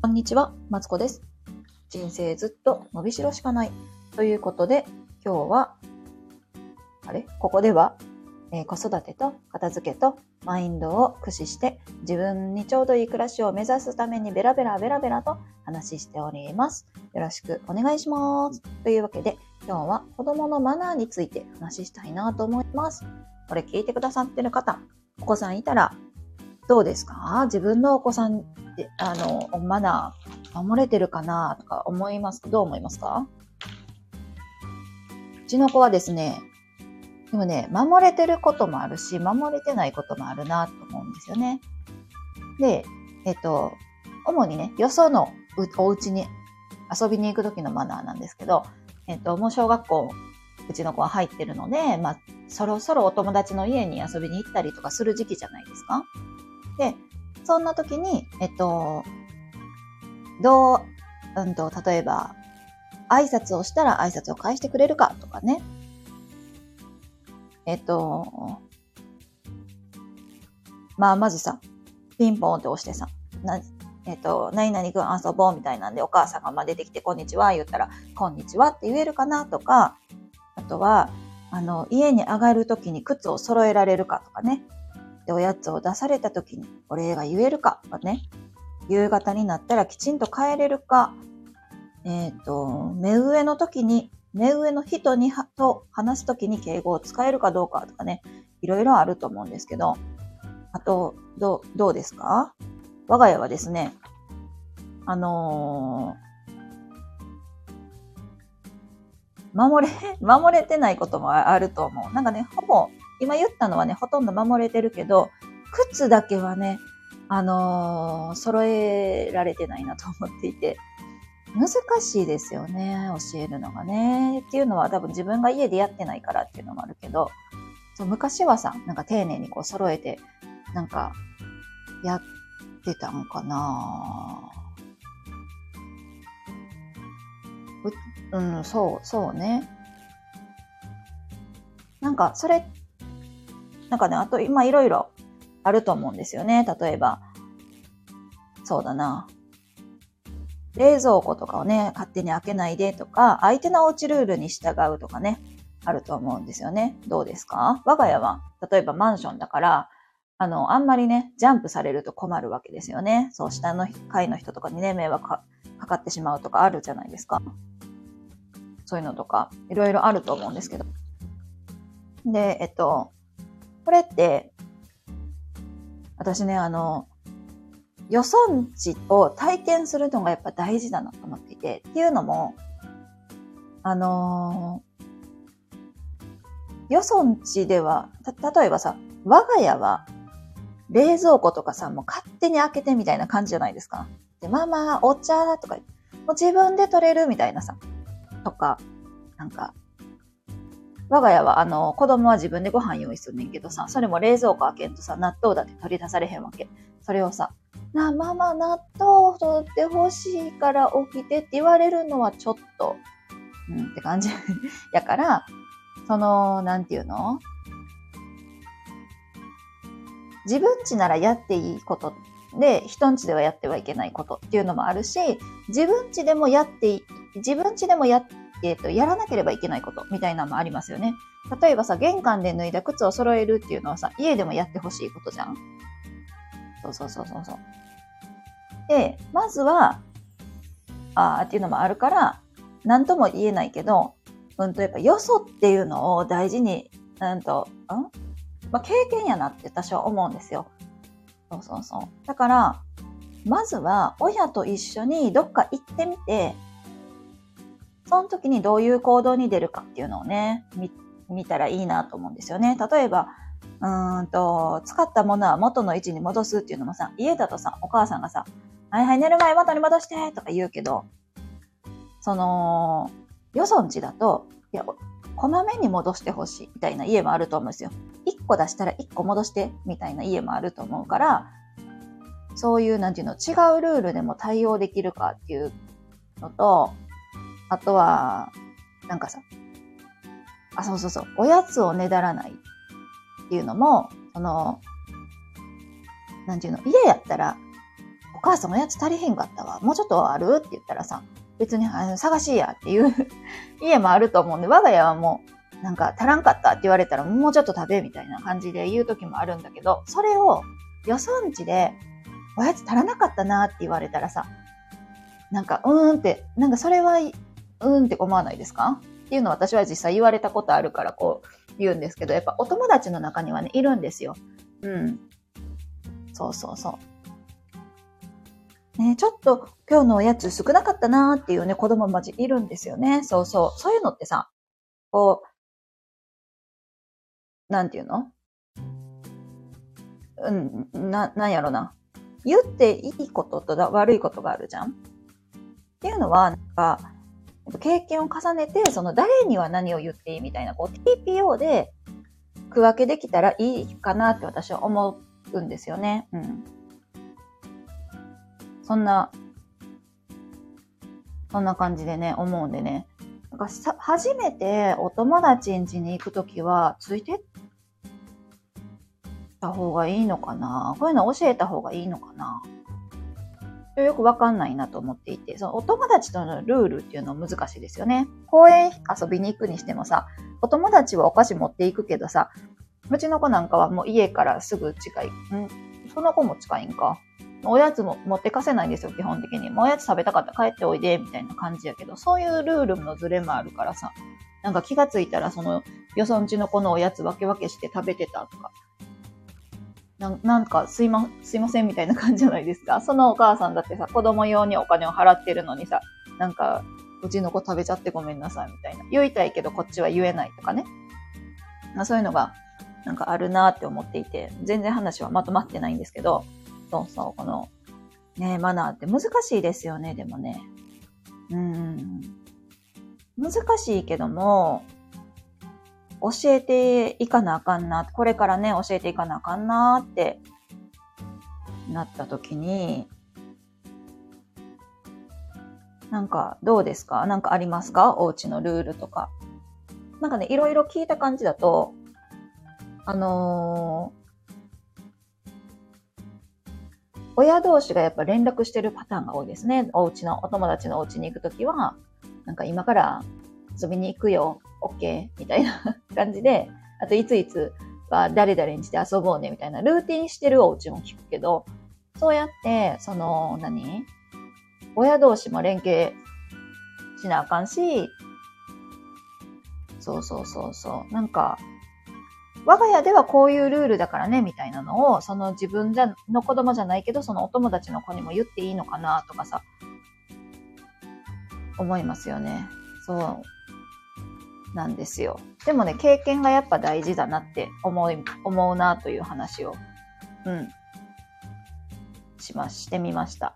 こんにちは、マツコです。人生ずっと伸びしろしかない。ということで、今日は、あれ？ここでは、えー子育てと片付けとマインドを駆使して自分にちょうどいい暮らしを目指すためにベラベラベラベラと話しております。よろしくお願いします。というわけで、今日は子供のマナーについて話したいなと思います。これ聞いてくださってる方、お子さんいたらどうですか自分のお子さんって、あの、マナー守れてるかなとか思いますどう思いますか？うちの子はですね、でもね、守れてることもあるし、守れてないこともあるなと思うんですよね。で、えっと、主にね、よそのお家に遊びに行く時のマナーなんですけど、えっと、もう小学校、うちの子は入ってるので、まあ、そろそろお友達の家に遊びに行ったりとかする時期じゃないですか。で、そんな時に、えっと、どう、うんと、例えば、挨拶をしたら挨拶を返してくれるかとかね。えっと、まあ、まずさ、ピンポンって押してさ、な、えっと、何々くん遊ぼうみたいなんでお母さんがま出てきて、こんにちは言ったら、こんにちはって言えるかなとか、あとは、あの、家に上がるときに靴を揃えられるかとかね。で、おやつを出されたときにお礼が言えるかとかね。夕方になったらきちんと帰れるか。えっ、と、目上の時に、目上の人にと話すときに敬語を使えるかどうかとかね。いろいろあると思うんですけど。あと、どう、どうですか？我が家はですね、あのー守れ、守れてないこともあると思う。なんかね、ほぼ、今言ったのはね、ほとんど守れてるけど、靴だけはね、あのー揃えられてないなと思っていて、難しいですよね、教えるのがね。っていうのは多分自分が家でやってないからっていうのもあるけど、そう昔はさ、なんか丁寧にこう揃えて、なんか、やってたんかなううん、そう、そうね。なんか、それ、なんかね、あと今いろいろあると思うんですよね。例えば、そうだな。冷蔵庫とかをね、勝手に開けないでとか、相手のおうちルールに従うとかね、あると思うんですよね。どうですか？我が家は、例えばマンションだから、あの、あんまりね、ジャンプされると困るわけですよね。そう、下の階の人とかにね、迷惑かかかってしまうとかあるじゃないですか。そういうのとか、いろいろあると思うんですけど。で、えっと、これって、私ね、あの、予算値を体験するのがやっぱ大事だなと思っていて、っていうのも、あの予算値では、た、例えばさ、我が家は冷蔵庫とかさ、もう勝手に開けてみたいな感じじゃないですか。で、ママ、お茶とか、もう自分で取れるみたいなさ、とか、なんか、我が家は、あの、子供は自分でご飯用意するねんけどさ、それも冷蔵庫開けんとさ、納豆だって取り出されへんわけ。それをさ、なあ、ママ、納豆を取ってほしいから起きてって言われるのはちょっと、うんって感じ やから、その、なんていうの？自分家ならやっていいことで、人ん家ではやってはいけないことっていうのもあるし、自分家でもやって、自分家でもやっえっ、と、やらなければいけないことみたいなのもありますよね。例えばさ、玄関で脱いだ靴を揃えるっていうのはさ、家でもやってほしいことじゃん。そうそうそうそうそう。で、まずは、あーっていうのもあるから、なんとも言えないけど、うんと、やっぱよそっていうのを大事に、なんと、ん？まあ、経験やなって私は思うんですよ。そうそうそう。だから、まずは親と一緒にどっか行ってみて、その時にどういう行動に出るかっていうのをね、見、見たらいいなと思うんですよね。例えば、うーんと、使ったものは元の位置に戻すっていうのもさ、家だとさ、お母さんがさ、はいはい、寝る前元に戻してとか言うけど、その、よそんちだと、いや、こまめに戻してほしいみたいな家もあると思うんですよ。1個出したら1個戻してみたいな家もあると思うから、そういう、なんていうの、違うルールでも対応できるかっていうのと、あとは、なんかさ、あ、そうそうそう、おやつをねだらないっていうのも、その、なんていうの、家やったら、母さんおやつ足りへんかったわ。もうちょっとある？って言ったらさ、別にあの探しいやっていう 家もあると思うんで、我が家はもう、なんか足らんかったって言われたらもうちょっと食べみたいな感じで言う時もあるんだけど、それをよそんちでおやつ足らなかったなって言われたらさ、なんか、うーんって、なんかそれは、うーんって思わないですか？っていうのを私は実際言われたことあるからこう言うんですけど、やっぱお友達の中にはね、いるんですよ。うん。そうそうそう。ね、ちょっと今日のおやつ少なかったなーっていうね、子供まじいるんですよね。そうそう。そういうのってさ、こう、なんていうの？うん、な、なんやろな。言っていいことと悪いことがあるじゃん？っていうのは、なんか、経験を重ねて、その誰には何を言っていいみたいな、こう TPO で区分けできたらいいかなって私は思うんですよね。うん。そんな、そんな感じでね、思うんでね。なんかさ、初めてお友達ん家に行くときは、ついてった方がいいのかな？こういうの教えた方がいいのかな？よくわかんないなと思っていて、そのお友達とのルールっていうのは難しいですよね。公園遊びに行くにしてもさ、お友達はお菓子持っていくけどさ、うちの子なんかはもう家からすぐ近い。ん？その子も近いんか？おやつも持ってかせないんですよ、基本的に。もうおやつ食べたかったら帰っておいで、みたいな感じやけど、そういうルールのズレもあるからさ、なんか気がついたらその、よそんちの子のおやつ分け分けして食べてたとか、ななんかすいま、すいませんみたいな感じじゃないですか。そのお母さんだってさ、子供用にお金を払ってるのにさ、なんか、うちの子食べちゃってごめんなさいみたいな。言いたいけどこっちは言えないとかね。まあ、そういうのが、なんかあるなって思っていて、全然話はまとまってないんですけど、そう、この、ね、マナーって難しいですよね、でもね。うん。難しいけども、教えていかなあかんな、これからね、教えていかなあかんなってなった時に、なんかどうですか？なんかありますか？お家のルールとか。なんかね、いろいろ聞いた感じだと、あのー、親同士がやっぱ連絡してるパターンが多いですね。お家の、お友達のお家に行くときは、なんか今から遊びに行くよ。OK みたいな感じで、あといついつは誰々にして遊ぼうねみたいなルーティンしてるお家も聞くけど、そうやって、その、何？親同士も連携しなあかんし、そうそうそうそう。なんか、我が家ではこういうルールだからね、みたいなのを、その自分じゃの子供じゃないけど、そのお友達の子にも言っていいのかな、とかさ、思いますよね。そう。なんですよ。でもね、経験がやっぱ大事だなって思い、思うなという話を、うん、しま、してみました。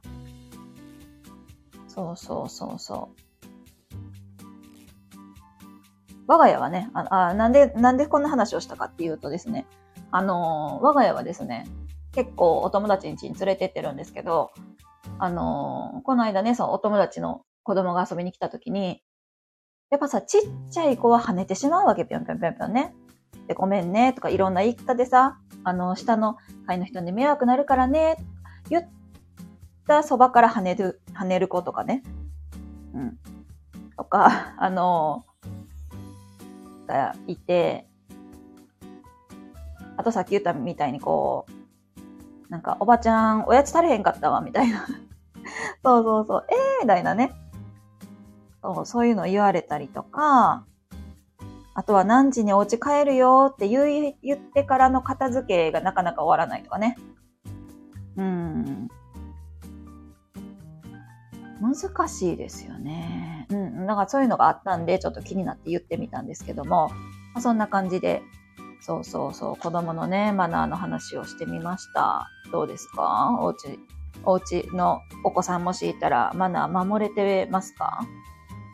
そうそうそうそう。我が家はね、ああなんで、なんでこんな話をしたかっていうとですね、あのー、我が家はですね、結構お友達ん家に連れてってるんですけど、あのー、この間ね、そのお友達の子供が遊びに来た時に、やっぱさ、ちっちゃい子は跳ねてしまうわけ、ぴょんぴょんぴょんぴょんね。で、ごめんね、とかいろんな言い方でさ、あの、下の階の人に迷惑なるからね、言ったそばから跳ねる、跳ねる子とかね。うん。とか、あの、がいて、あとさっき言ったみたいにこう、なんか、おばちゃん、おやつ足りへんかったわ、みたいな。そうそうそう、ええー、みたいなね。そうそういうの言われたりとか、あとは何時にお家帰るよって言言ってからの片付けがなかなか終わらないとかね。うん。難しいですよね。うん。だからそういうのがあったんで、ちょっと気になって言ってみたんですけども、まあ、そんな感じで、そうそうそう、子供のね、マナーの話をしてみました。どうですか？お家、お家のお子さんもしいたらマナー守れてますか？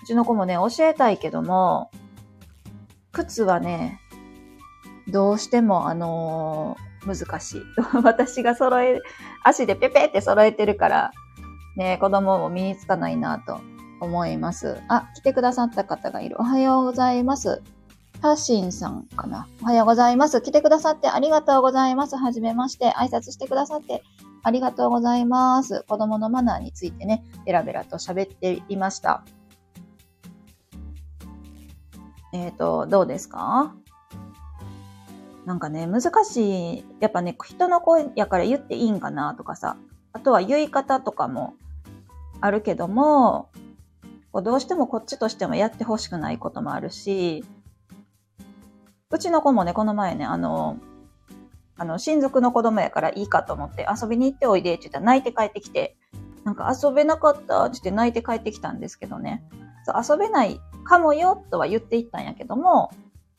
うちの子もね、教えたいけども、靴はね、どうしても、あのー、難しい。私が揃え、足でペペって揃えてるから、ね、子供も身につかないなと思います。あ、来てくださった方がいる。おはようございます。タシンさんかな。おはようございます。来てくださってありがとうございます。はじめまして。挨拶してくださってありがとうございます。子供のマナーについてね、ベラベラと喋っていました。えっ、と、どうですか？なんかね、難しい。やっぱね、人の声やから言っていいんかなとかさ。あとは言い方とかもあるけども、こうどうしてもこっちとしてもやってほしくないこともあるし、うちの子もね、この前ね、あの、あの、親族の子供やからいいかと思って遊びに行っておいでって言ったら泣いて帰ってきて、なんか遊べなかったって言って泣いて帰ってきたんですけどね。そう遊べないかもよとは言っていったんやけども、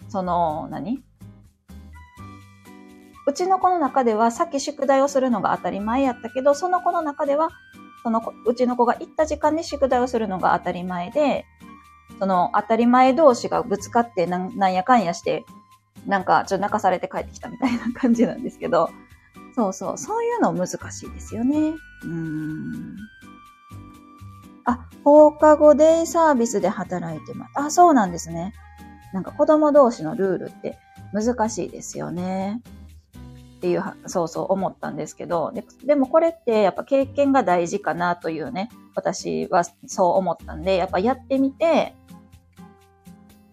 その、何？うちの子の中ではさっき宿題をするのが当たり前やったけど、その子の中では、その、うちの子が行った時間に宿題をするのが当たり前で、その当たり前同士がぶつかってなんやかんやして、なんかちょっと泣かされて帰ってきたみたいな感じなんですけど、そうそう、そういうの難しいですよね。うん。あ、放課後デイサービスで働いてます。あ、そうなんですね。なんか子供同士のルールって難しいですよね。っていう、そうそう思ったんですけど、ででもこれってやっぱ経験が大事かなというね、私はそう思ったんで、やっぱやってみて、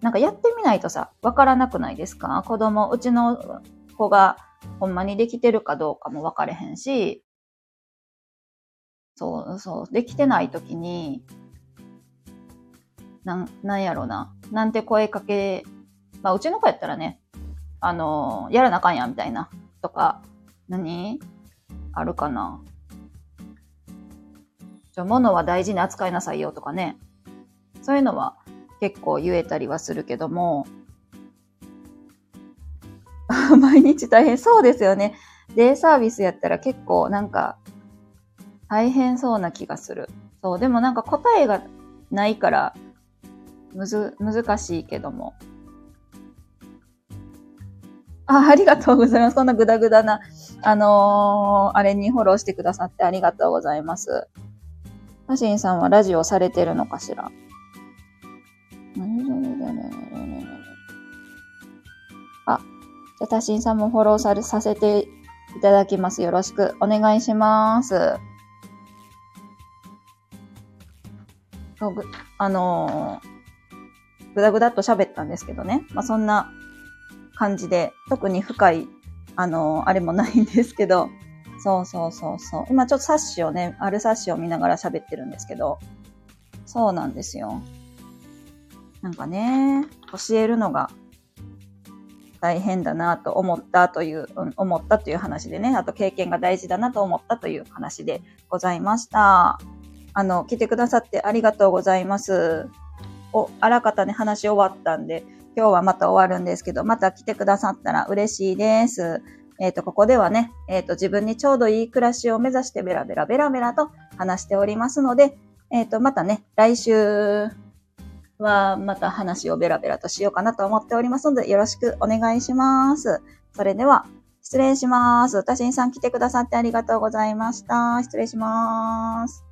なんかやってみないとさ、わからなくないですか？子供、うちの子がほんまにできてるかどうかもわかれへんし、そうそう、できてないときに、なん、なんやろうな。なんて声かけ、まあ、うちの子やったらね、あのやらなあかんや、みたいな、とか、何？あるかな？じゃ、物は大事に扱いなさいよ、とかね。そういうのは結構言えたりはするけども、毎日大変そうですよね。デイサービスやったら結構なんか大変そうな気がする。そう、でもなんか答えがないから、むず、難しいけども。あ、ありがとうございます。こんなグダグダな、あのーあれにフォローしてくださってありがとうございます。マシンさんはラジオされてるのかしら？あ、じゃあ、タシンさんもフォローされさせていただきます。よろしくお願いします。あのーぐだぐだっと喋ったんですけどね。まあ、そんな感じで、特に深い、あのあれもないんですけど、そうそうそうそう。今ちょっと冊子をね、ある冊子を見ながら喋ってるんですけど、そうなんですよ。なんかね、教えるのが大変だなと思ったという、うん思ったという話でね、あと経験が大事だなと思ったという話でございました。あの、来てくださってありがとうございます。お、あらかたね、話終わったんで、今日はまた終わるんですけど、また来てくださったら嬉しいです。えっ、と、ここではね、えっ、と、自分にちょうどいい暮らしを目指してベラベラベラベラと話しておりますので、えっ、と、またね、来週はまた話をベラベラとしようかなと思っておりますので、よろしくお願いします。それでは、失礼します。たしんさん来てくださってありがとうございました。失礼します。